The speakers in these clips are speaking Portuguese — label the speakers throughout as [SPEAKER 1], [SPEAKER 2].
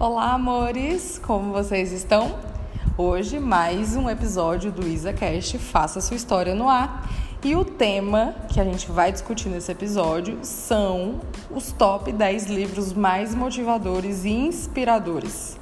[SPEAKER 1] Olá, amores! Como vocês estão? Hoje, mais um episódio do IsaCast Faça Sua História no Ar. E o tema que a gente vai discutir nesse episódio são os top 10 livros mais motivadores e inspiradores.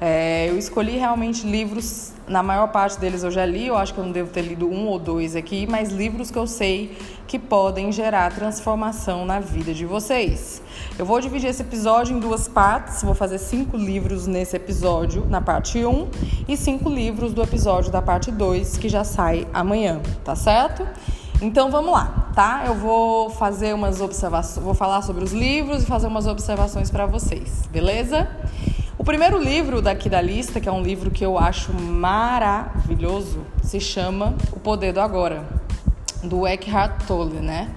[SPEAKER 1] É, eu escolhi realmente livros, na maior parte deles eu já li, eu acho que eu não devo ter lido um ou dois aqui, mas livros que eu sei que podem gerar transformação na vida de vocês. Eu vou dividir esse episódio em duas partes, vou fazer cinco livros nesse episódio, na parte 1, e cinco livros do episódio da parte 2, que já sai amanhã, tá certo? Então vamos lá, tá? Eu vou fazer umas observações, vou falar sobre os livros e fazer umas observações para vocês, beleza? O primeiro livro daqui da lista, que é um livro que eu acho maravilhoso, se chama O Poder do Agora, do Eckhart Tolle, né?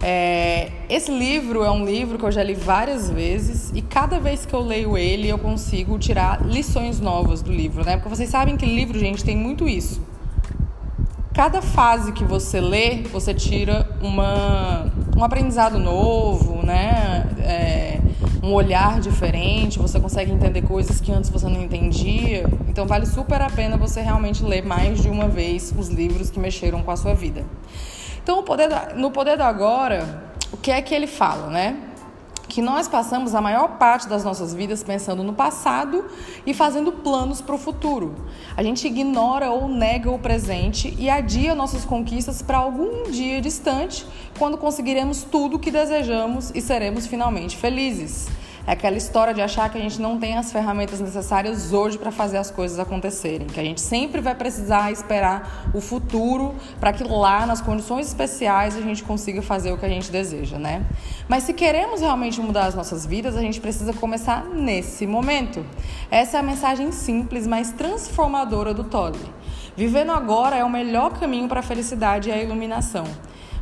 [SPEAKER 1] É, esse livro é um livro que eu já li várias vezes e cada vez que eu leio ele eu consigo tirar lições novas do livro, né? Porque vocês sabem que livro, gente, tem muito isso. Cada fase que você lê, você tira uma, um aprendizado novo, né? Um olhar diferente, você consegue entender coisas que antes você não entendia. Então vale super a pena você realmente ler mais de uma vez os livros que mexeram com a sua vida. Então, no Poder do Agora, o que é que ele fala, né? Que nós passamos a maior parte das nossas vidas pensando no passado e fazendo planos para o futuro. A gente ignora ou nega o presente e adia nossas conquistas para algum dia distante, quando conseguiremos tudo o que desejamos e seremos finalmente felizes. É aquela história de achar que a gente não tem as ferramentas necessárias hoje para fazer as coisas acontecerem, que a gente sempre vai precisar esperar o futuro para que lá, nas condições especiais, a gente consiga fazer o que a gente deseja, né? Mas se queremos realmente mudar as nossas vidas, a gente precisa começar nesse momento. Essa é a mensagem simples, mas transformadora do Tolle. Vivendo agora é o melhor caminho para a felicidade e a iluminação.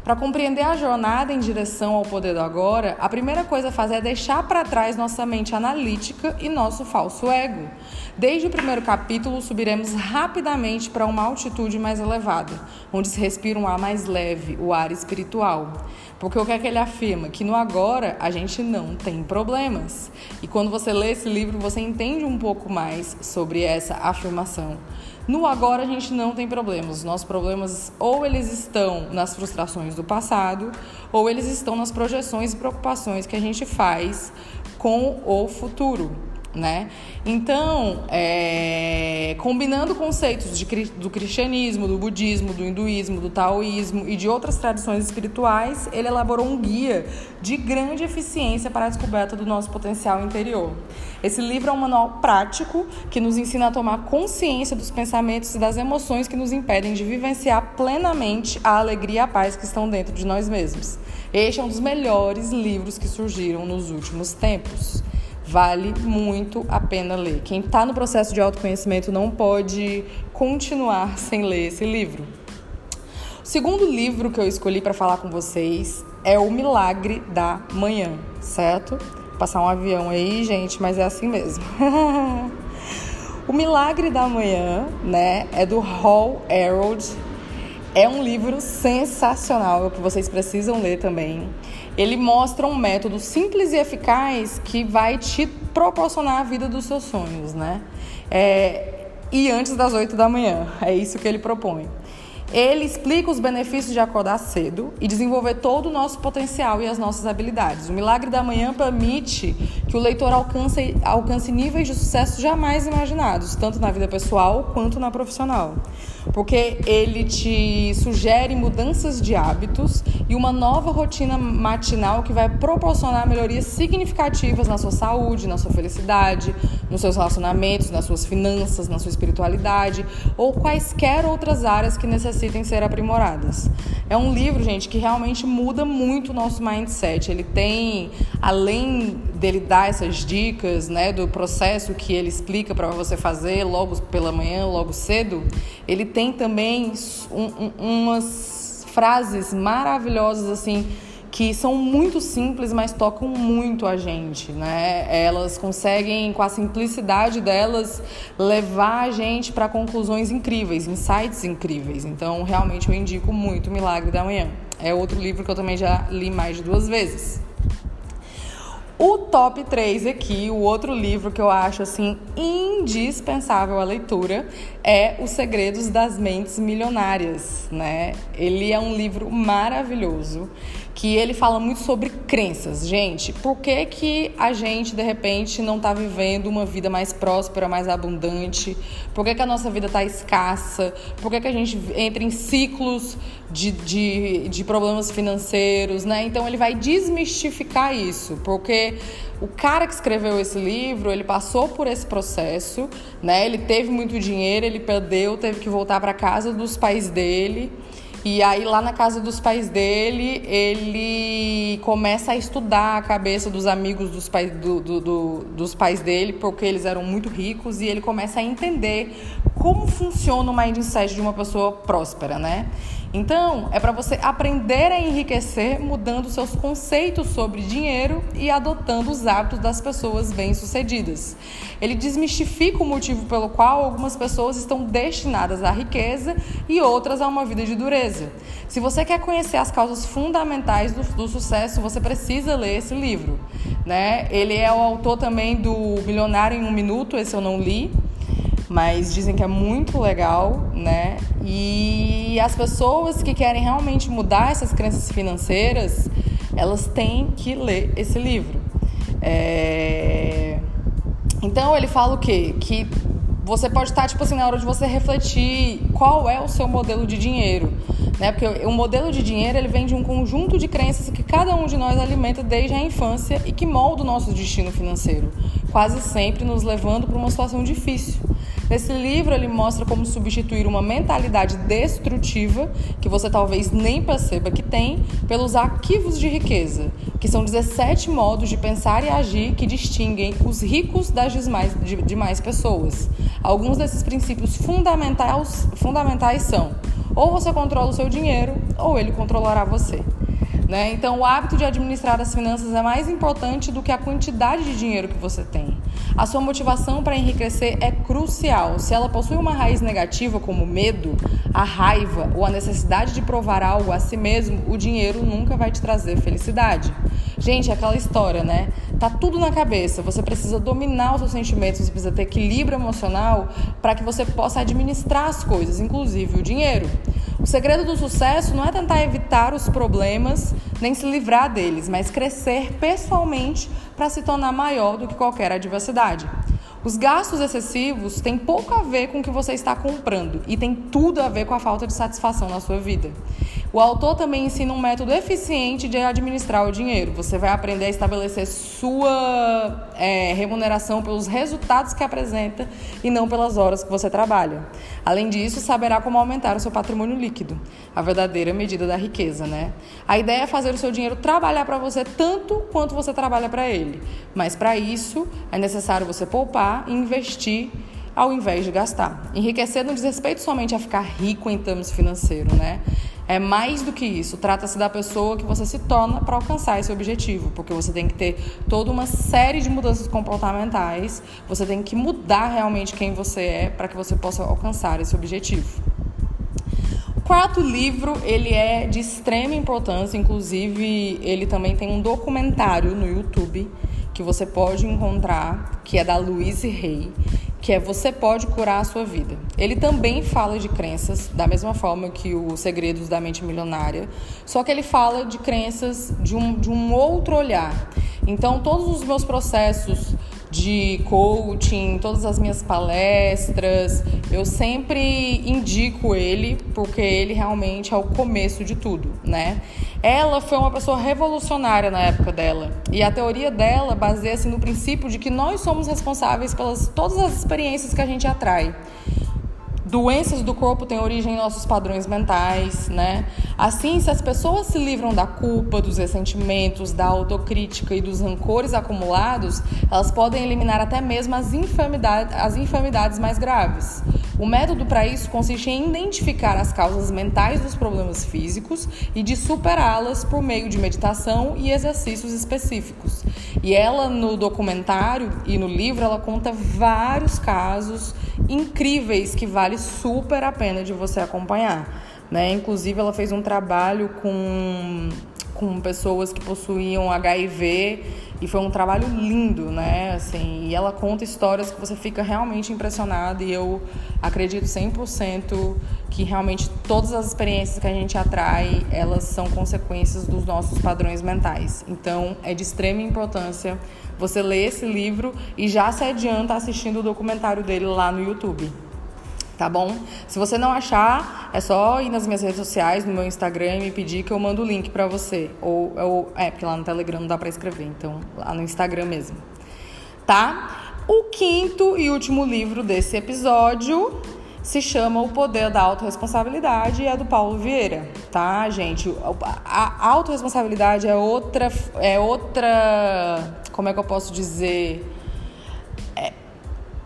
[SPEAKER 1] Para compreender a jornada em direção ao poder do agora, a primeira coisa a fazer é deixar para trás nossa mente analítica e nosso falso ego. Desde o primeiro capítulo, subiremos rapidamente para uma altitude mais elevada, onde se respira um ar mais leve, o ar espiritual. Porque o que é que ele afirma? Que no agora a gente não tem problemas. E quando você lê esse livro, você entende um pouco mais sobre essa afirmação. No agora a gente não tem problemas. Os nossos problemas ou eles estão nas frustrações do passado, ou eles estão nas projeções e preocupações que a gente faz com o futuro né? Então, é, combinando conceitos de, do cristianismo, do budismo, do hinduísmo, do taoísmo e de outras tradições espirituais, ele elaborou um guia de grande eficiência para a descoberta do nosso potencial interior. Esse livro é um manual prático que nos ensina a tomar consciência dos pensamentos e das emoções que nos impedem de vivenciar plenamente a alegria e a paz que estão dentro de nós mesmos. Este é um dos melhores livros que surgiram nos últimos tempos. Vale muito a pena ler. Quem está no processo de autoconhecimento não pode continuar sem ler esse livro. O segundo livro que eu escolhi para falar com vocês é O Milagre da Manhã, certo? Vou passar um avião aí, gente, mas é assim mesmo. o Milagre da Manhã, né, é do Hall Harold. É um livro sensacional que vocês precisam ler também ele mostra um método simples e eficaz que vai te proporcionar a vida dos seus sonhos, né? É, e antes das 8 da manhã, é isso que ele propõe. Ele explica os benefícios de acordar cedo e desenvolver todo o nosso potencial e as nossas habilidades. O Milagre da Manhã permite que o leitor alcance, alcance níveis de sucesso jamais imaginados, tanto na vida pessoal quanto na profissional. Porque ele te sugere mudanças de hábitos e uma nova rotina matinal que vai proporcionar melhorias significativas na sua saúde, na sua felicidade, nos seus relacionamentos, nas suas finanças, na sua espiritualidade ou quaisquer outras áreas que necessitem ser aprimoradas. É um livro, gente, que realmente muda muito o nosso mindset. Ele tem, além dele dar essas dicas, né, do processo que ele explica para você fazer logo pela manhã, logo cedo, ele tem também um, um, umas frases maravilhosas assim que são muito simples, mas tocam muito a gente, né? Elas conseguem, com a simplicidade delas, levar a gente para conclusões incríveis, insights incríveis. Então, realmente eu indico muito Milagre da Manhã. É outro livro que eu também já li mais de duas vezes. O top 3 aqui, o outro livro que eu acho assim indispensável à leitura é Os Segredos das Mentes Milionárias, né? Ele é um livro maravilhoso que ele fala muito sobre crenças. Gente, por que, que a gente, de repente, não está vivendo uma vida mais próspera, mais abundante? Por que, que a nossa vida está escassa? Por que, que a gente entra em ciclos de, de, de problemas financeiros, né? Então, ele vai desmistificar isso, porque o cara que escreveu esse livro, ele passou por esse processo, né? Ele teve muito dinheiro, ele perdeu, teve que voltar para casa dos pais dele. E aí, lá na casa dos pais dele, ele começa a estudar a cabeça dos amigos dos pais, do, do, do, dos pais dele, porque eles eram muito ricos, e ele começa a entender como funciona o mindset de uma pessoa próspera, né? Então, é para você aprender a enriquecer mudando seus conceitos sobre dinheiro e adotando os hábitos das pessoas bem-sucedidas. Ele desmistifica o motivo pelo qual algumas pessoas estão destinadas à riqueza e outras a uma vida de dureza. Se você quer conhecer as causas fundamentais do, do sucesso, você precisa ler esse livro. Né? Ele é o autor também do Milionário em um Minuto, esse eu não li mas dizem que é muito legal, né? E as pessoas que querem realmente mudar essas crenças financeiras, elas têm que ler esse livro. É... Então ele fala o quê? Que você pode estar, tipo assim, na hora de você refletir qual é o seu modelo de dinheiro. Né? Porque o modelo de dinheiro ele vem de um conjunto de crenças que cada um de nós alimenta desde a infância e que molda o nosso destino financeiro, quase sempre nos levando para uma situação difícil. Nesse livro, ele mostra como substituir uma mentalidade destrutiva, que você talvez nem perceba que tem, pelos arquivos de riqueza, que são 17 modos de pensar e agir que distinguem os ricos das demais, demais pessoas. Alguns desses princípios fundamentais, fundamentais são: ou você controla o seu dinheiro, ou ele controlará você. Né? Então, o hábito de administrar as finanças é mais importante do que a quantidade de dinheiro que você tem. A sua motivação para enriquecer é crucial. Se ela possui uma raiz negativa, como medo, a raiva ou a necessidade de provar algo a si mesmo, o dinheiro nunca vai te trazer felicidade. Gente, é aquela história, né? Tá tudo na cabeça. Você precisa dominar os seus sentimentos, você precisa ter equilíbrio emocional para que você possa administrar as coisas, inclusive o dinheiro. O segredo do sucesso não é tentar evitar os problemas nem se livrar deles, mas crescer pessoalmente para se tornar maior do que qualquer adversidade. Os gastos excessivos têm pouco a ver com o que você está comprando e tem tudo a ver com a falta de satisfação na sua vida. O autor também ensina um método eficiente de administrar o dinheiro. Você vai aprender a estabelecer sua é, remuneração pelos resultados que apresenta e não pelas horas que você trabalha. Além disso, saberá como aumentar o seu patrimônio líquido, a verdadeira medida da riqueza, né? A ideia é fazer o seu dinheiro trabalhar para você tanto quanto você trabalha para ele. Mas para isso é necessário você poupar e investir ao invés de gastar. Enriquecer não diz respeito somente a ficar rico em termos financeiros, né? É mais do que isso. Trata-se da pessoa que você se torna para alcançar esse objetivo, porque você tem que ter toda uma série de mudanças comportamentais. Você tem que mudar realmente quem você é para que você possa alcançar esse objetivo. O quarto livro, ele é de extrema importância, inclusive ele também tem um documentário no YouTube que você pode encontrar, que é da Louise Hay que é Você Pode Curar a Sua Vida. Ele também fala de crenças, da mesma forma que o Segredos da Mente Milionária, só que ele fala de crenças de um, de um outro olhar. Então, todos os meus processos de coaching, todas as minhas palestras, eu sempre indico ele porque ele realmente é o começo de tudo, né? Ela foi uma pessoa revolucionária na época dela e a teoria dela baseia-se no princípio de que nós somos responsáveis pelas todas as experiências que a gente atrai. Doenças do corpo têm origem em nossos padrões mentais, né? Assim, se as pessoas se livram da culpa, dos ressentimentos, da autocrítica e dos rancores acumulados, elas podem eliminar até mesmo as enfermidades, as enfermidades mais graves. O método para isso consiste em identificar as causas mentais dos problemas físicos e de superá-las por meio de meditação e exercícios específicos. E ela, no documentário e no livro, ela conta vários casos incríveis que vale super a pena de você acompanhar. Né? Inclusive, ela fez um trabalho com, com pessoas que possuíam HIV e foi um trabalho lindo, né? Assim, e ela conta histórias que você fica realmente impressionado e eu acredito 100% que realmente todas as experiências que a gente atrai, elas são consequências dos nossos padrões mentais. Então, é de extrema importância você ler esse livro e já se adianta assistindo o documentário dele lá no YouTube tá bom? Se você não achar, é só ir nas minhas redes sociais, no meu Instagram e me pedir que eu mando o link para você. Ou, ou, é, porque lá no Telegram não dá para escrever, então lá no Instagram mesmo. Tá? O quinto e último livro desse episódio se chama O Poder da Autoresponsabilidade e é do Paulo Vieira, tá, gente? A autorresponsabilidade é outra é outra, como é que eu posso dizer?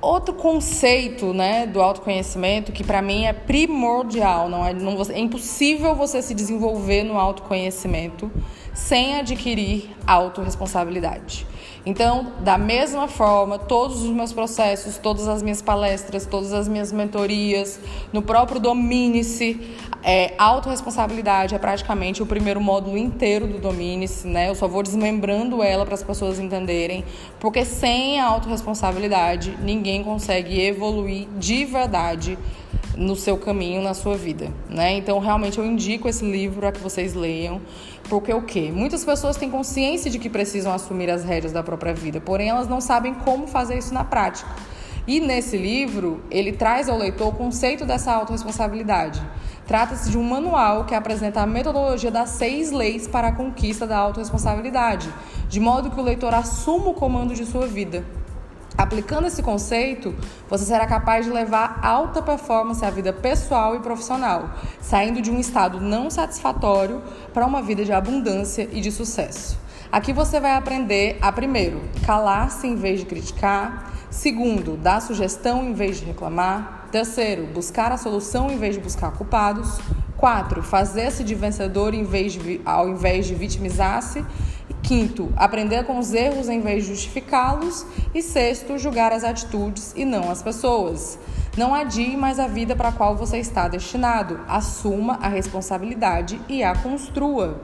[SPEAKER 1] Outro conceito né, do autoconhecimento que para mim é primordial, não é, não, é impossível você se desenvolver no autoconhecimento sem adquirir autorresponsabilidade. Então, da mesma forma, todos os meus processos, todas as minhas palestras, todas as minhas mentorias, no próprio Domine-se, é, autorresponsabilidade é praticamente o primeiro módulo inteiro do Domine-se, né? Eu só vou desmembrando ela para as pessoas entenderem, porque sem a autorresponsabilidade, ninguém consegue evoluir de verdade no seu caminho, na sua vida, né? Então, realmente eu indico esse livro a que vocês leiam, porque o quê? Muitas pessoas têm consciência de que precisam assumir as rédeas da própria vida, porém elas não sabem como fazer isso na prática. E nesse livro, ele traz ao leitor o conceito dessa autorresponsabilidade. Trata-se de um manual que apresenta a metodologia das seis leis para a conquista da autorresponsabilidade, de modo que o leitor assuma o comando de sua vida. Aplicando esse conceito, você será capaz de levar alta performance à vida pessoal e profissional, saindo de um estado não satisfatório para uma vida de abundância e de sucesso. Aqui você vai aprender a primeiro, calar-se em vez de criticar, segundo, dar sugestão em vez de reclamar, terceiro, buscar a solução em vez de buscar culpados, quatro, fazer-se de vencedor em vez de, ao invés de vitimizar-se Quinto, aprender com os erros em vez de justificá-los. E sexto, julgar as atitudes e não as pessoas. Não adie mais a vida para a qual você está destinado. Assuma a responsabilidade e a construa.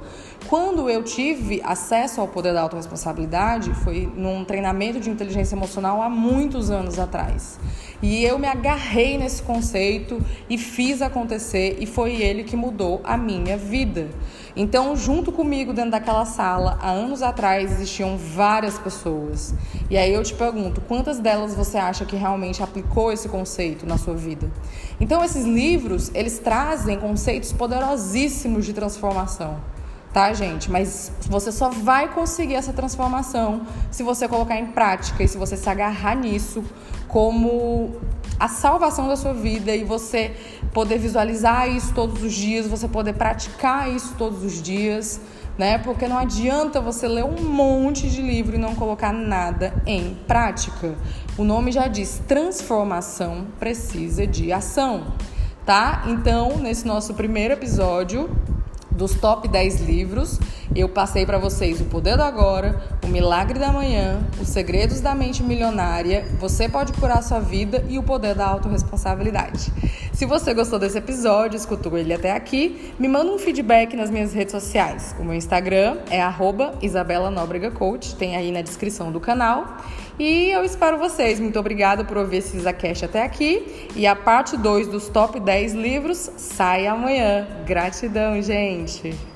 [SPEAKER 1] Quando eu tive acesso ao poder da autorresponsabilidade, foi num treinamento de inteligência emocional há muitos anos atrás. E eu me agarrei nesse conceito e fiz acontecer, e foi ele que mudou a minha vida. Então, junto comigo dentro daquela sala, há anos atrás existiam várias pessoas. E aí eu te pergunto, quantas delas você acha que realmente aplicou esse conceito na sua vida? Então, esses livros, eles trazem conceitos poderosíssimos de transformação tá, gente? Mas você só vai conseguir essa transformação se você colocar em prática e se você se agarrar nisso como a salvação da sua vida e você poder visualizar isso todos os dias, você poder praticar isso todos os dias, né? Porque não adianta você ler um monte de livro e não colocar nada em prática. O nome já diz: transformação precisa de ação, tá? Então, nesse nosso primeiro episódio, dos top 10 livros, eu passei para vocês O Poder do Agora, O Milagre da Manhã, Os Segredos da Mente Milionária, Você Pode Curar Sua Vida e O Poder da Autoresponsabilidade. Se você gostou desse episódio, escutou ele até aqui, me manda um feedback nas minhas redes sociais. O meu Instagram é Isabela Nóbrega Coach, tem aí na descrição do canal. E eu espero vocês. Muito obrigada por ouvir esse Zacast até aqui. E a parte 2 dos top 10 livros sai amanhã. Gratidão, gente!